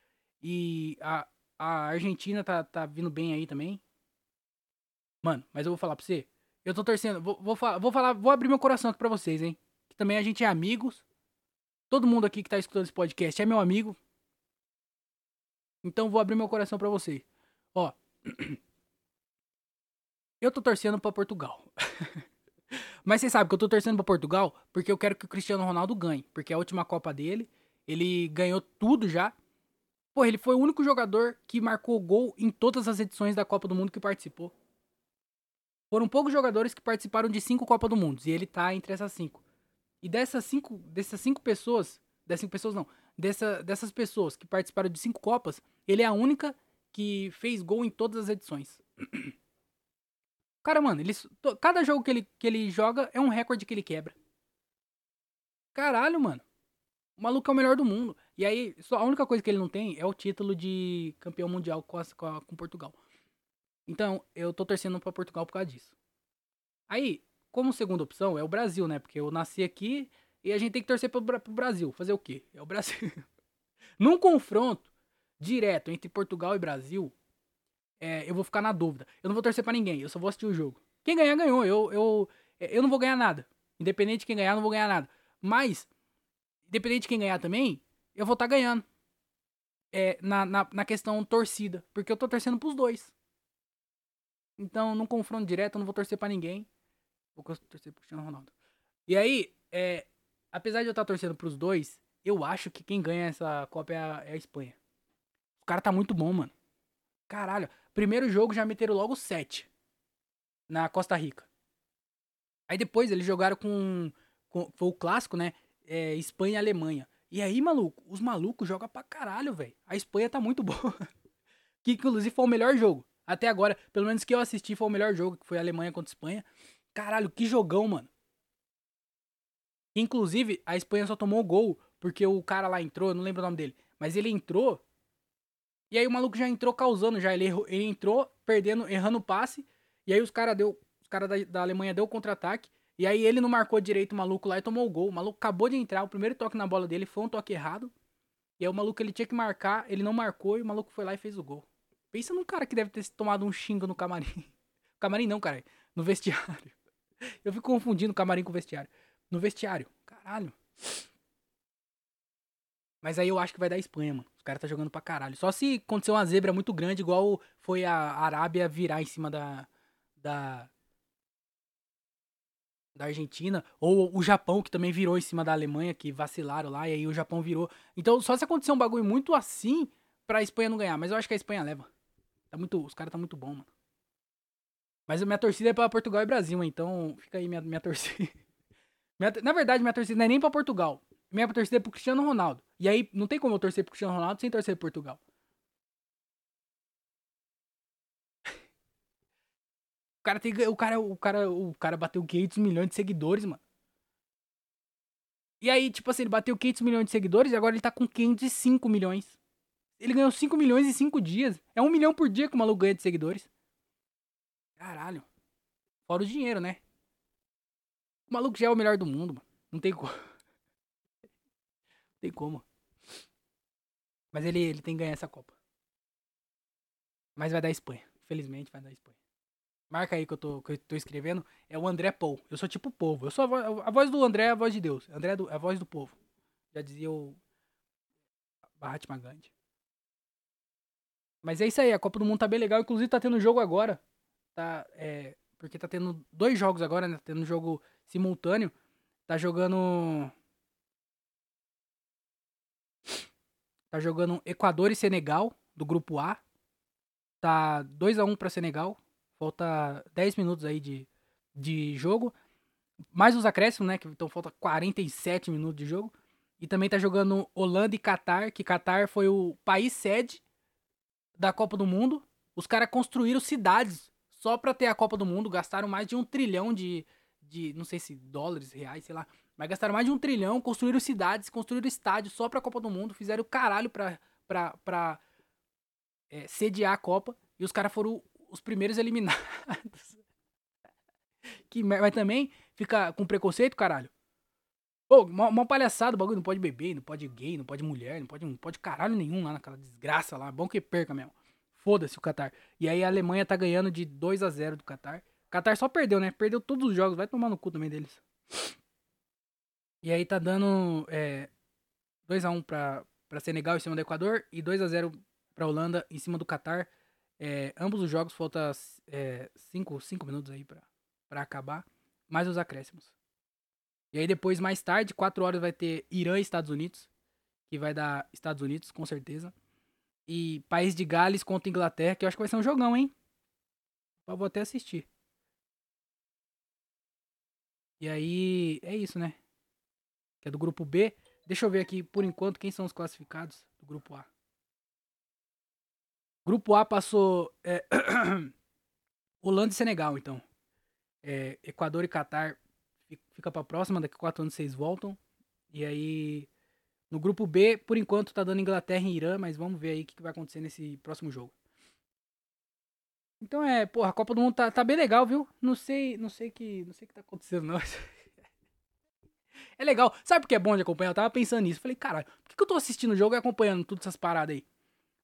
E a, a Argentina tá, tá vindo bem aí também. Mano, mas eu vou falar pra você. Eu tô torcendo. Vou, vou, vou falar, vou abrir meu coração aqui pra vocês, hein? também a gente é amigos. Todo mundo aqui que tá escutando esse podcast é meu amigo. Então vou abrir meu coração para você. Ó. Eu tô torcendo para Portugal. Mas você sabe que eu tô torcendo para Portugal porque eu quero que o Cristiano Ronaldo ganhe, porque é a última Copa dele, ele ganhou tudo já. Pô, ele foi o único jogador que marcou gol em todas as edições da Copa do Mundo que participou. Foram poucos jogadores que participaram de cinco Copas do Mundo e ele tá entre essas cinco. E dessas cinco, dessas cinco pessoas, dessas cinco pessoas não, dessa, dessas pessoas que participaram de cinco Copas, ele é a única que fez gol em todas as edições. Cara, mano, ele, cada jogo que ele, que ele joga é um recorde que ele quebra. Caralho, mano. O maluco é o melhor do mundo. E aí, só a única coisa que ele não tem é o título de campeão mundial com, a, com, a, com Portugal. Então, eu tô torcendo pra Portugal por causa disso. Aí, como segunda opção é o Brasil, né? Porque eu nasci aqui e a gente tem que torcer pro, pro Brasil. Fazer o quê? É o Brasil. Num confronto direto entre Portugal e Brasil, é, eu vou ficar na dúvida. Eu não vou torcer para ninguém, eu só vou assistir o jogo. Quem ganhar, ganhou. Eu, eu, eu não vou ganhar nada. Independente de quem ganhar, eu não vou ganhar nada. Mas, independente de quem ganhar também, eu vou estar tá ganhando. É, na, na, na questão torcida. Porque eu tô torcendo pros dois. Então, num confronto direto, eu não vou torcer para ninguém. Vou torcer pro Cristiano Ronaldo. E aí, é, apesar de eu estar tá torcendo pros dois, eu acho que quem ganha essa Copa é a, é a Espanha. O cara tá muito bom, mano. Caralho. Primeiro jogo já meteram logo 7 na Costa Rica. Aí depois eles jogaram com. com foi o clássico, né? É, Espanha e Alemanha. E aí, maluco, os malucos jogam pra caralho, velho. A Espanha tá muito boa. que inclusive foi o melhor jogo. Até agora, pelo menos que eu assisti, foi o melhor jogo, que foi Alemanha contra Espanha. Caralho, que jogão, mano. Inclusive, a Espanha só tomou o gol porque o cara lá entrou, não lembro o nome dele. Mas ele entrou. E aí o maluco já entrou causando já. Ele, errou, ele entrou perdendo, errando o passe. E aí os caras deu. Os caras da, da Alemanha deu contra-ataque. E aí ele não marcou direito o maluco lá e tomou o gol. O maluco acabou de entrar, o primeiro toque na bola dele foi um toque errado. E aí o maluco ele tinha que marcar, ele não marcou e o maluco foi lá e fez o gol. Pensa num cara que deve ter tomado um xingo no camarim. Camarim não, cara. No vestiário. Eu fico confundindo camarim com vestiário. No vestiário. Caralho. Mas aí eu acho que vai dar Espanha, mano. Os caras tá jogando pra caralho. Só se acontecer uma zebra muito grande, igual foi a Arábia virar em cima da, da da Argentina, ou o Japão, que também virou em cima da Alemanha, que vacilaram lá, e aí o Japão virou. Então, só se acontecer um bagulho muito assim, pra Espanha não ganhar. Mas eu acho que a Espanha leva. Tá muito, os caras tá muito bom, mano. Mas minha torcida é pra Portugal e Brasil, então fica aí minha, minha torcida. Na verdade, minha torcida não é nem pra Portugal. Minha torcida é pro Cristiano Ronaldo. E aí, não tem como eu torcer pro Cristiano Ronaldo sem torcer pro Portugal. Cara tem. O cara, o cara, o cara bateu 500 milhões de seguidores, mano. E aí, tipo assim, ele bateu 500 milhões de seguidores e agora ele tá com 505 milhões. Ele ganhou 5 milhões em 5 dias. É um milhão por dia que o maluco ganha de seguidores. Caralho. Fora o dinheiro, né? O maluco já é o melhor do mundo, mano. Não tem como. Não tem como. Mas ele, ele tem que ganhar essa Copa. Mas vai dar Espanha. Felizmente vai dar Espanha. Marca aí que eu, tô, que eu tô escrevendo. É o André Paul. Eu sou tipo o povo. Eu sou a, voz, a voz do André é a voz de Deus. André é, do, é a voz do povo. Já dizia o Mahatma Gandhi. Mas é isso aí. A Copa do Mundo tá bem legal. Inclusive tá tendo jogo agora. Tá, é, porque tá tendo dois jogos agora, né? Tá tendo jogo simultâneo. Tá jogando. Tá jogando Equador e Senegal, do grupo A. Tá 2 a 1 para Senegal. Falta 10 minutos aí de, de jogo. Mais os acréscimos, né? Então falta 47 minutos de jogo. E também tá jogando Holanda e Catar, que Catar foi o país sede da Copa do Mundo. Os caras construíram cidades só pra ter a Copa do Mundo. Gastaram mais de um trilhão de, de. Não sei se dólares, reais, sei lá. Mas gastaram mais de um trilhão, construíram cidades, construíram estádios só pra Copa do Mundo. Fizeram o caralho pra, pra, pra é, sediar a Copa. E os caras foram os primeiros eliminados. que, mas também fica com preconceito, caralho. Ô, uma, uma palhaçada, o bagulho não pode beber, não pode gay, não pode mulher, não pode, não pode caralho nenhum lá naquela desgraça lá. Bom que perca mesmo. Foda-se o Qatar. E aí a Alemanha tá ganhando de 2 a 0 do Qatar. O Qatar só perdeu, né? Perdeu todos os jogos. Vai tomar no cu também deles. E aí tá dando é, 2x1 pra, pra Senegal em cima do Equador e 2x0 pra Holanda em cima do Qatar. É, ambos os jogos falta 5 é, minutos aí pra acabar. Mais os acréscimos. E aí depois, mais tarde, 4 horas, vai ter Irã e Estados Unidos. Que vai dar Estados Unidos, com certeza. E País de Gales contra Inglaterra, que eu acho que vai ser um jogão, hein? Eu vou até assistir. E aí, é isso, né? Que é do grupo B. Deixa eu ver aqui, por enquanto, quem são os classificados do grupo A. Grupo A passou é, Holanda e Senegal, então. É, Equador e Catar fica pra próxima, daqui a quatro anos vocês voltam. E aí, no grupo B, por enquanto tá dando Inglaterra e Irã, mas vamos ver aí o que, que vai acontecer nesse próximo jogo. Então é, porra, a Copa do Mundo tá, tá bem legal, viu? Não sei, não sei que, não sei que tá acontecendo não. É legal. Sabe por que é bom de acompanhar? Eu tava pensando nisso. Falei, cara, por que, que eu tô assistindo o jogo e acompanhando todas essas paradas aí?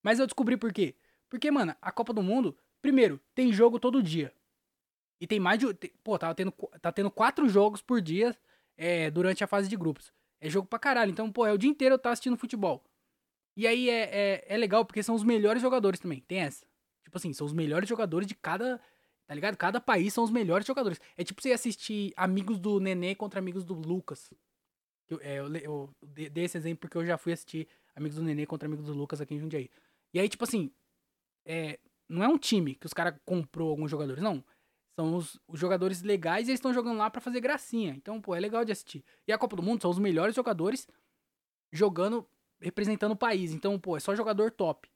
Mas eu descobri por quê. Porque, mano, a Copa do Mundo, primeiro, tem jogo todo dia. E tem mais de. Pô, tá tendo, tá tendo quatro jogos por dia é, durante a fase de grupos. É jogo pra caralho. Então, pô, é o dia inteiro eu tô assistindo futebol. E aí é, é, é legal porque são os melhores jogadores também. Tem essa. Tipo assim, são os melhores jogadores de cada. Tá ligado? Cada país são os melhores jogadores. É tipo você assistir amigos do Nenê contra amigos do Lucas. Eu, é, eu, eu dei esse exemplo porque eu já fui assistir amigos do Nenê contra amigos do Lucas aqui em Jundiaí. E aí, tipo assim, é, não é um time que os caras comprou alguns jogadores, não. São os, os jogadores legais e eles estão jogando lá para fazer gracinha. Então, pô, é legal de assistir. E a Copa do Mundo são os melhores jogadores jogando, representando o país. Então, pô, é só jogador top.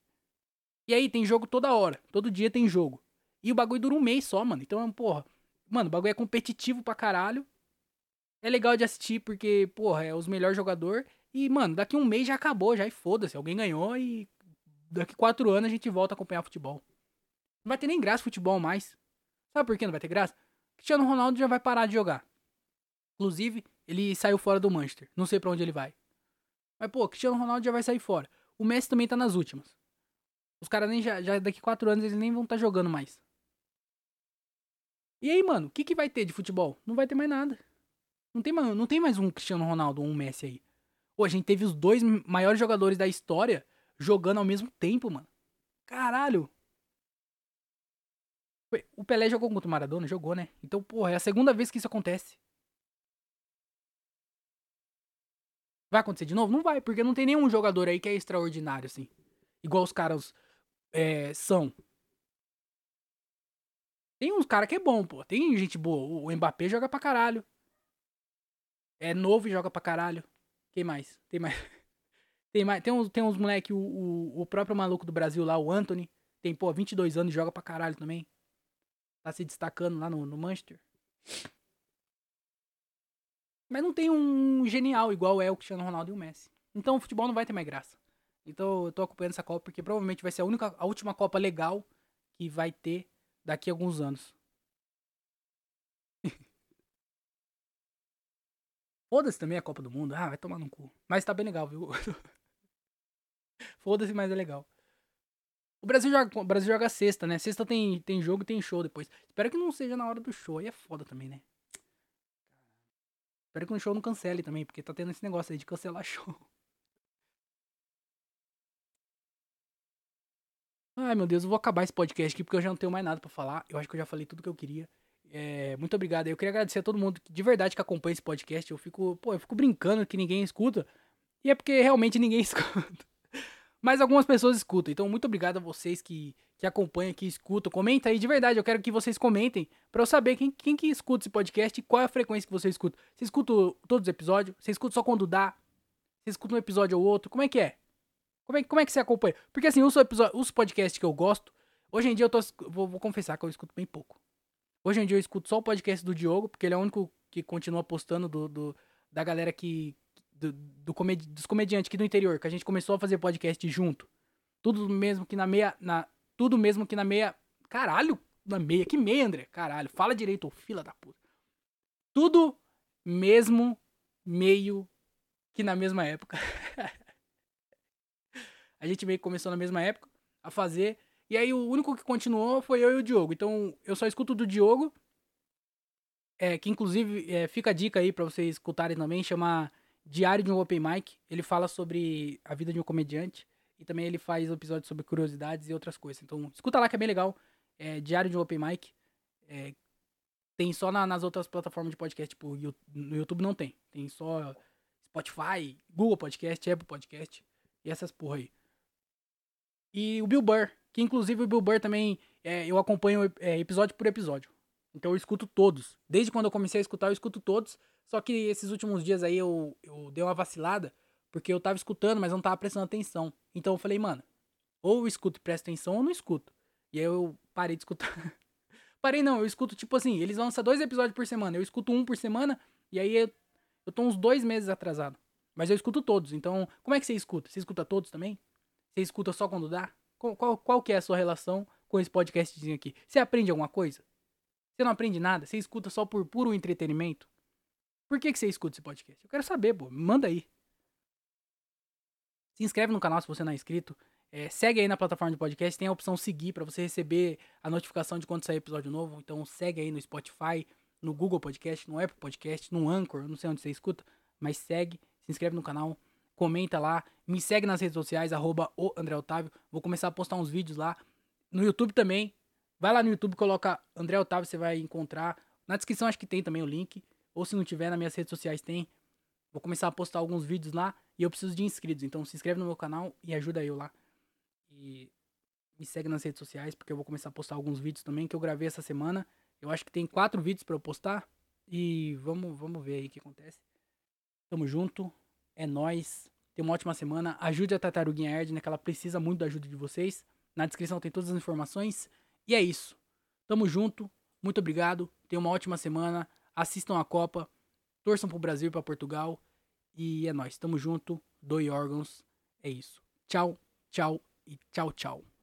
E aí tem jogo toda hora. Todo dia tem jogo. E o bagulho dura um mês só, mano. Então, porra. Mano, o bagulho é competitivo pra caralho. É legal de assistir porque, porra, é os melhores jogadores. E, mano, daqui um mês já acabou, já e foda-se. Alguém ganhou e daqui quatro anos a gente volta a acompanhar futebol. Não vai ter nem graça futebol mais. Sabe por que não vai ter graça? Cristiano Ronaldo já vai parar de jogar. Inclusive, ele saiu fora do Manchester. Não sei para onde ele vai. Mas, pô, Cristiano Ronaldo já vai sair fora. O Messi também tá nas últimas. Os caras nem já, já daqui quatro anos eles nem vão estar tá jogando mais. E aí, mano, o que, que vai ter de futebol? Não vai ter mais nada. Não tem, não tem mais um Cristiano Ronaldo ou um Messi aí. Pô, a gente teve os dois maiores jogadores da história jogando ao mesmo tempo, mano. Caralho. O Pelé jogou contra o Maradona? Jogou, né? Então, porra, é a segunda vez que isso acontece. Vai acontecer de novo? Não vai, porque não tem nenhum jogador aí que é extraordinário, assim. Igual os caras é, são. Tem uns caras que é bom, pô. Tem gente boa. O Mbappé joga pra caralho. É novo e joga pra caralho. Quem mais? Tem mais. Tem, mais, tem uns, tem uns moleque, o, o, o próprio maluco do Brasil lá, o Anthony. Tem, pô, 22 anos e joga pra caralho também. Tá se destacando lá no, no Manchester. Mas não tem um genial igual é o Cristiano Ronaldo e o Messi. Então o futebol não vai ter mais graça. Então eu tô acompanhando essa Copa porque provavelmente vai ser a única, a última Copa legal que vai ter daqui a alguns anos. Foda-se também a Copa do Mundo. Ah, vai tomar no cu. Mas tá bem legal, viu? Foda-se, mas é legal. O Brasil joga, o Brasil joga sexta, né? Sexta tem, tem jogo e tem show depois. Espero que não seja na hora do show. Aí é foda também, né? Espero que o show não cancele também, porque tá tendo esse negócio aí de cancelar show. Ai, meu Deus, eu vou acabar esse podcast aqui porque eu já não tenho mais nada para falar. Eu acho que eu já falei tudo que eu queria. É, muito obrigado. Eu queria agradecer a todo mundo de verdade que acompanha esse podcast. Eu fico, pô, eu fico brincando que ninguém escuta. E é porque realmente ninguém escuta. Mas algumas pessoas escutam. Então, muito obrigado a vocês que, que acompanham, que escutam. Comenta aí, de verdade. Eu quero que vocês comentem para eu saber quem, quem que escuta esse podcast e qual é a frequência que você escuta. Você escuta todos os episódios? Você escuta só quando dá? Você escuta um episódio ou outro? Como é que é? Como é, como é que você acompanha? Porque assim, os, os podcasts que eu gosto, hoje em dia eu tô. Vou, vou confessar que eu escuto bem pouco. Hoje em dia eu escuto só o podcast do Diogo, porque ele é o único que continua postando do, do da galera que. Do, do comedi dos comediantes aqui do interior, que a gente começou a fazer podcast junto. Tudo mesmo que na meia. Na, tudo mesmo que na meia. Caralho, na meia. Que meia, André? Caralho, fala direito, ô fila da puta. Tudo mesmo meio que na mesma época. a gente meio que começou na mesma época a fazer. E aí o único que continuou foi eu e o Diogo. Então eu só escuto do Diogo. É, que inclusive é, fica a dica aí para vocês escutarem também, chama Diário de um Open Mic. Ele fala sobre a vida de um comediante. E também ele faz episódios sobre curiosidades e outras coisas. Então, escuta lá que é bem legal. É, Diário de um Open Mic. É, tem só na, nas outras plataformas de podcast. Tipo, no YouTube não tem. Tem só Spotify, Google Podcast, Apple Podcast. E essas porra aí. E o Bill Burr, que inclusive o Bill Burr também é, eu acompanho é, episódio por episódio. Então eu escuto todos. Desde quando eu comecei a escutar, eu escuto todos. Só que esses últimos dias aí eu, eu dei uma vacilada, porque eu tava escutando, mas não tava prestando atenção. Então eu falei, mano, ou eu escuto e presto atenção ou não escuto. E aí eu parei de escutar. parei não, eu escuto tipo assim, eles lançam dois episódios por semana. Eu escuto um por semana, e aí eu, eu tô uns dois meses atrasado. Mas eu escuto todos. Então, como é que você escuta? Você escuta todos também? Você escuta só quando dá? Qual, qual, qual que é a sua relação com esse podcastzinho aqui? Você aprende alguma coisa? Você não aprende nada? Você escuta só por puro entretenimento? Por que, que você escuta esse podcast? Eu quero saber, pô. Manda aí. Se inscreve no canal se você não é inscrito. É, segue aí na plataforma de podcast, tem a opção seguir para você receber a notificação de quando sair episódio novo. Então segue aí no Spotify, no Google Podcast, no Apple Podcast, no Anchor, não sei onde você escuta, mas segue, se inscreve no canal, comenta lá, me segue nas redes sociais, arroba. Vou começar a postar uns vídeos lá. No YouTube também. Vai lá no YouTube, coloca André Otávio, você vai encontrar. Na descrição acho que tem também o link. Ou se não tiver, nas minhas redes sociais tem. Vou começar a postar alguns vídeos lá e eu preciso de inscritos. Então se inscreve no meu canal e ajuda eu lá. E me segue nas redes sociais, porque eu vou começar a postar alguns vídeos também que eu gravei essa semana. Eu acho que tem quatro vídeos para eu postar. E vamos, vamos ver aí o que acontece. Tamo junto. É nós. Tenha uma ótima semana. Ajude a Tartaruguinha Erdner, né, que ela precisa muito da ajuda de vocês. Na descrição tem todas as informações. E é isso. Tamo junto. Muito obrigado. Tenha uma ótima semana. Assistam a Copa. Torçam pro Brasil e pra Portugal. E é nós. Tamo junto. Doe órgãos. É isso. Tchau, tchau e tchau, tchau.